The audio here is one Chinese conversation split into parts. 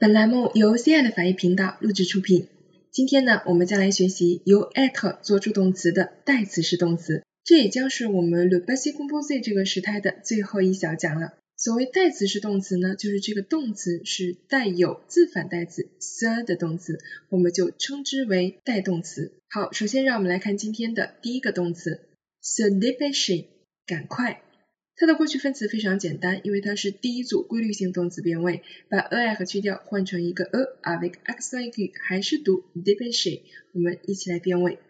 本栏目由 CI 法语频道录制出品。今天呢，我们将来学习由 at 做助动词的代词式动词，这也将是我们 le passé composé 这个时态的最后一小讲了。所谓代词式动词呢，就是这个动词是带有自反代词 se 的动词，我们就称之为代动词。好，首先让我们来看今天的第一个动词 se dépêcher，赶快。它的过去分词非常简单，因为它是第一组规律性动词变位，把 a 和去掉，换成一个 a，avec accent aigu，还是读 dépêcher。我们一起来变位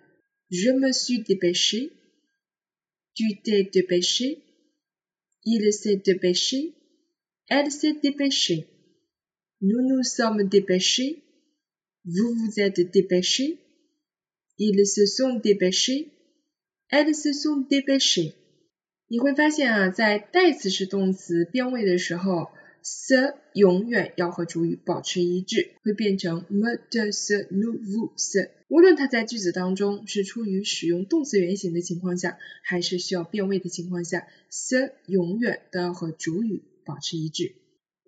：Je me suis dépêché，tu t'es dépêché，il s'est dépêché，elle s'est dépêchée，nous nous sommes dépêchés，vous vous êtes dépêchés，ils se sont dépêchés，elles se sont dépêchées。你会发现啊，在代词是动词变位的时候，se 永远要和主语保持一致，会变成 me de se nu vu se。无论它在句子当中是出于使用动词原形的情况下，还是需要变位的情况下，se 永远都要和主语保持一致。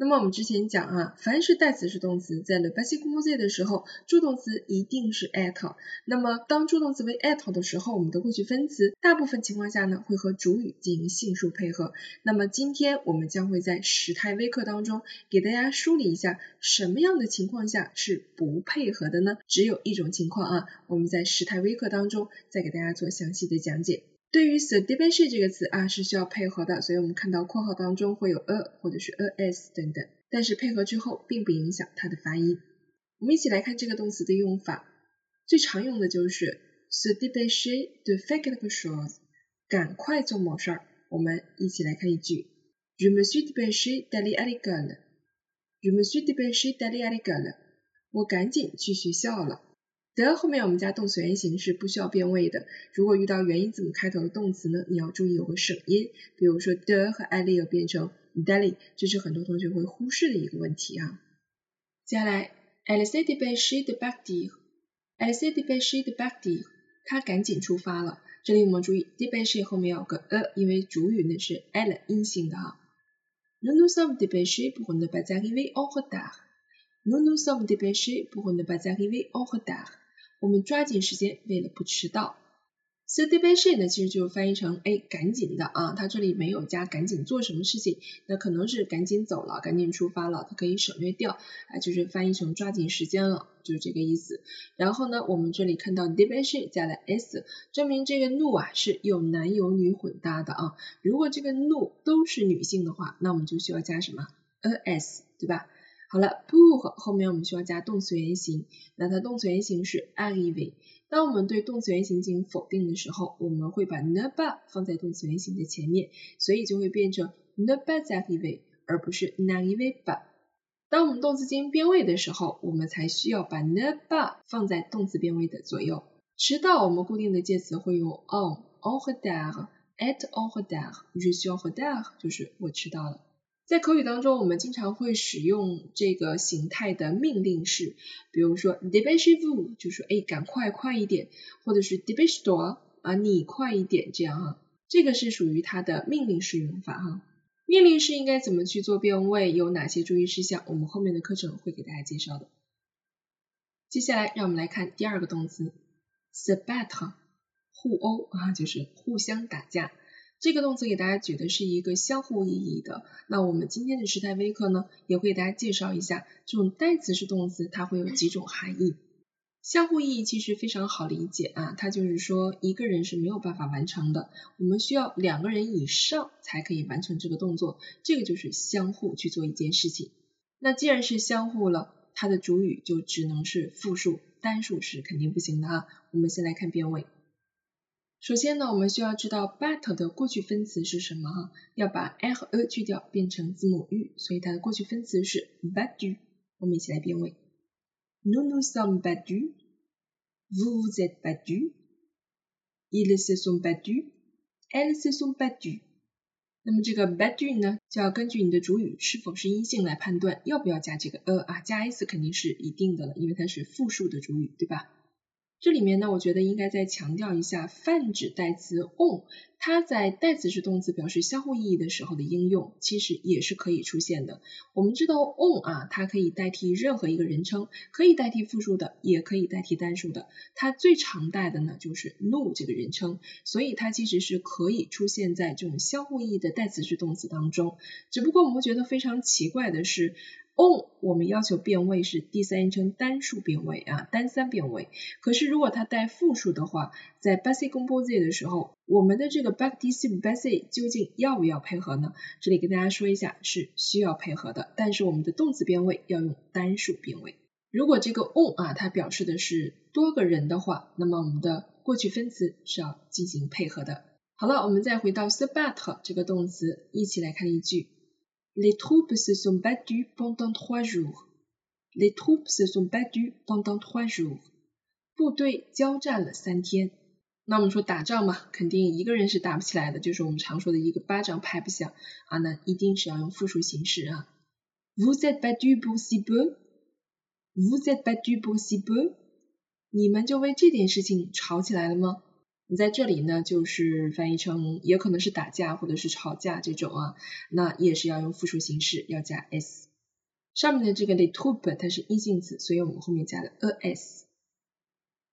那么我们之前讲啊，凡是代词是动词在 le passé composé 的时候，助动词一定是 at。那么当助动词为 at 的时候，我们的过去分词大部分情况下呢，会和主语进行性数配合。那么今天我们将会在时态微课当中给大家梳理一下，什么样的情况下是不配合的呢？只有一种情况啊，我们在时态微课当中再给大家做详细的讲解。对于 se dépêcher 这个词啊是需要配合的，所以我们看到括号当中会有 a 或者是 as 等等，但是配合之后并不影响它的发音。我们一起来看这个动词的用法，最常用的就是 se dépêcher de faire quelque chose，赶快做某事儿。我们一起来看一句，Je me suis dépêché d'aller à l'école，Je me suis dépêché d'aller à l'école，我赶紧去学校了。的后面我们加动词原形是不需要变位的。如果遇到元音字母开头的动词呢，你要注意有个省音，比如说的和 a l l 变成 daily，这是很多同学会忽视的一个问题啊。接下来，elle s'est dépêche de partir，elle s'est dépêche de partir，她赶紧出发了。这里我们注意，dépêche 后面有个 a，因为主语呢是 elle 阴性的哈。Nous nous sommes dépêchés pour ne pas arriver en retard，nous nous sommes dépêchés pour ne pas arriver en retard。我们抓紧时间，为了不迟到。So dépêcher 呢，其实就翻译成哎，赶紧的啊。它这里没有加赶紧做什么事情，那可能是赶紧走了，赶紧出发了，它可以省略掉啊，就是翻译成抓紧时间了，就是这个意思。然后呢，我们这里看到 dépêcher 加了 s，证明这个 nu 啊是有男有女混搭的啊。如果这个 nu 都是女性的话，那我们就需要加什么 as，对吧？好了，pour 后面我们需要加动词原形，那它动词原形是 arriver。当我们对动词原形进行否定的时候，我们会把 ne pas 放在动词原形的前面，所以就会变成 ne pas arriver，而不是 n'arrive pas。当我们动词进行变位的时候，我们才需要把 ne pas 放在动词变位的左右。迟到，我们固定的介词会用 on，en retard，être en retard，je suis en retard，就是我迟到了。在口语当中，我们经常会使用这个形态的命令式，比如说 dépêchez-vous，就说哎，赶快，快一点，或者是 debashto 啊，你快一点，这样哈，这个是属于它的命令式用法哈。命令式应该怎么去做变位，有哪些注意事项，我们后面的课程会给大家介绍的。接下来，让我们来看第二个动词，sebat，互殴啊，就是互相打架。这个动词给大家举的是一个相互意义的，那我们今天的时态微课呢，也会给大家介绍一下这种代词式动词它会有几种含义。相互意义其实非常好理解啊，它就是说一个人是没有办法完成的，我们需要两个人以上才可以完成这个动作，这个就是相互去做一件事情。那既然是相互了，它的主语就只能是复数，单数是肯定不行的啊。我们先来看变位。首先呢，我们需要知道 bat 的过去分词是什么哈？要把 a 和 a 去掉，变成字母 u，所以它的过去分词是 battu。我们一起来变位：Nous nous sommes battus，vous vous êtes battus，ils se sont battus，elles se sont battues。那么这个 battu 呢，就要根据你的主语是否是阴性来判断要不要加这个 a 啊，加 s 肯定是一定的了，因为它是复数的主语，对吧？这里面呢，我觉得应该再强调一下泛指代词 on，它在代词式动词表示相互意义的时候的应用，其实也是可以出现的。我们知道 on 啊，它可以代替任何一个人称，可以代替复数的，也可以代替单数的。它最常带的呢就是 no 这个人称，所以它其实是可以出现在这种相互意义的代词式动词当中。只不过我们觉得非常奇怪的是。On 我们要求变位是第三人称单数变位啊，单三变位。可是如果它带复数的话，在 basic composite 的时候，我们的这个 participe b a s i 究竟要不要配合呢？这里跟大家说一下，是需要配合的。但是我们的动词变位要用单数变位。如果这个 on 啊，它表示的是多个人的话，那么我们的过去分词是要进行配合的。好了，我们再回到 subat 这个动词，一起来看一句。Les troupes se sont battues pendant trois jours. Les troupes se sont battues pendant trois jours. 部队交战了三天。那我们说打仗嘛，肯定一个人是打不起来的，就是我们常说的一个巴掌拍不响啊，那一定是要用复数形式啊。Vous êtes battus pour si peu? Vous êtes battus pour si peu? 你们就为这点事情吵起来了吗？ 你在这里呢，就是翻译成也可能是打架或者是吵架这种啊，那也是要用复数形式，要加 s。上面的这个 les troupes 它是阴性词，所以我们后面加了 a s。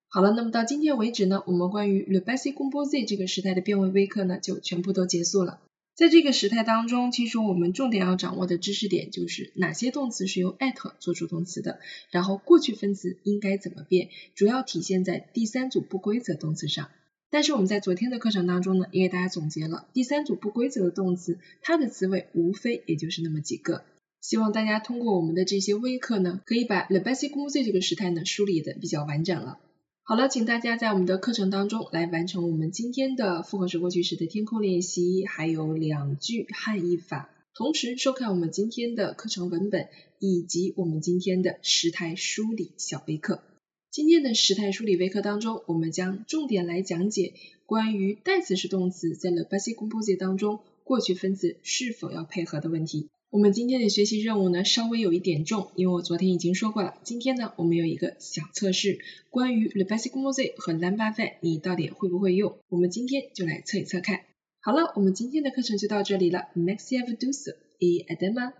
好了，那么到今天为止呢，我们关于 le passé composé 这个时态的变位微课呢，就全部都结束了。在这个时态当中，其实我们重点要掌握的知识点就是哪些动词是由 at 做主动词的，然后过去分词应该怎么变，主要体现在第三组不规则动词上。但是我们在昨天的课程当中呢，也给大家总结了第三组不规则的动词，它的词尾无非也就是那么几个。希望大家通过我们的这些微课呢，可以把 le passé composé 这个时态呢梳理的比较完整了。好了，请大家在我们的课程当中来完成我们今天的复合式过去时的填空练习，还有两句汉译法，同时收看我们今天的课程文本以及我们今天的时态梳理小微课。今天的时态梳理微课当中，我们将重点来讲解关于代词式动词在 le passé composé 当中过去分词是否要配合的问题。我们今天的学习任务呢稍微有一点重，因为我昨天已经说过了。今天呢我们有一个小测试，关于 le passé composé 和 l'imparfait 你到底会不会用？我们今天就来测一测看。好了，我们今天的课程就到这里了。Merci à vous tous et à demain。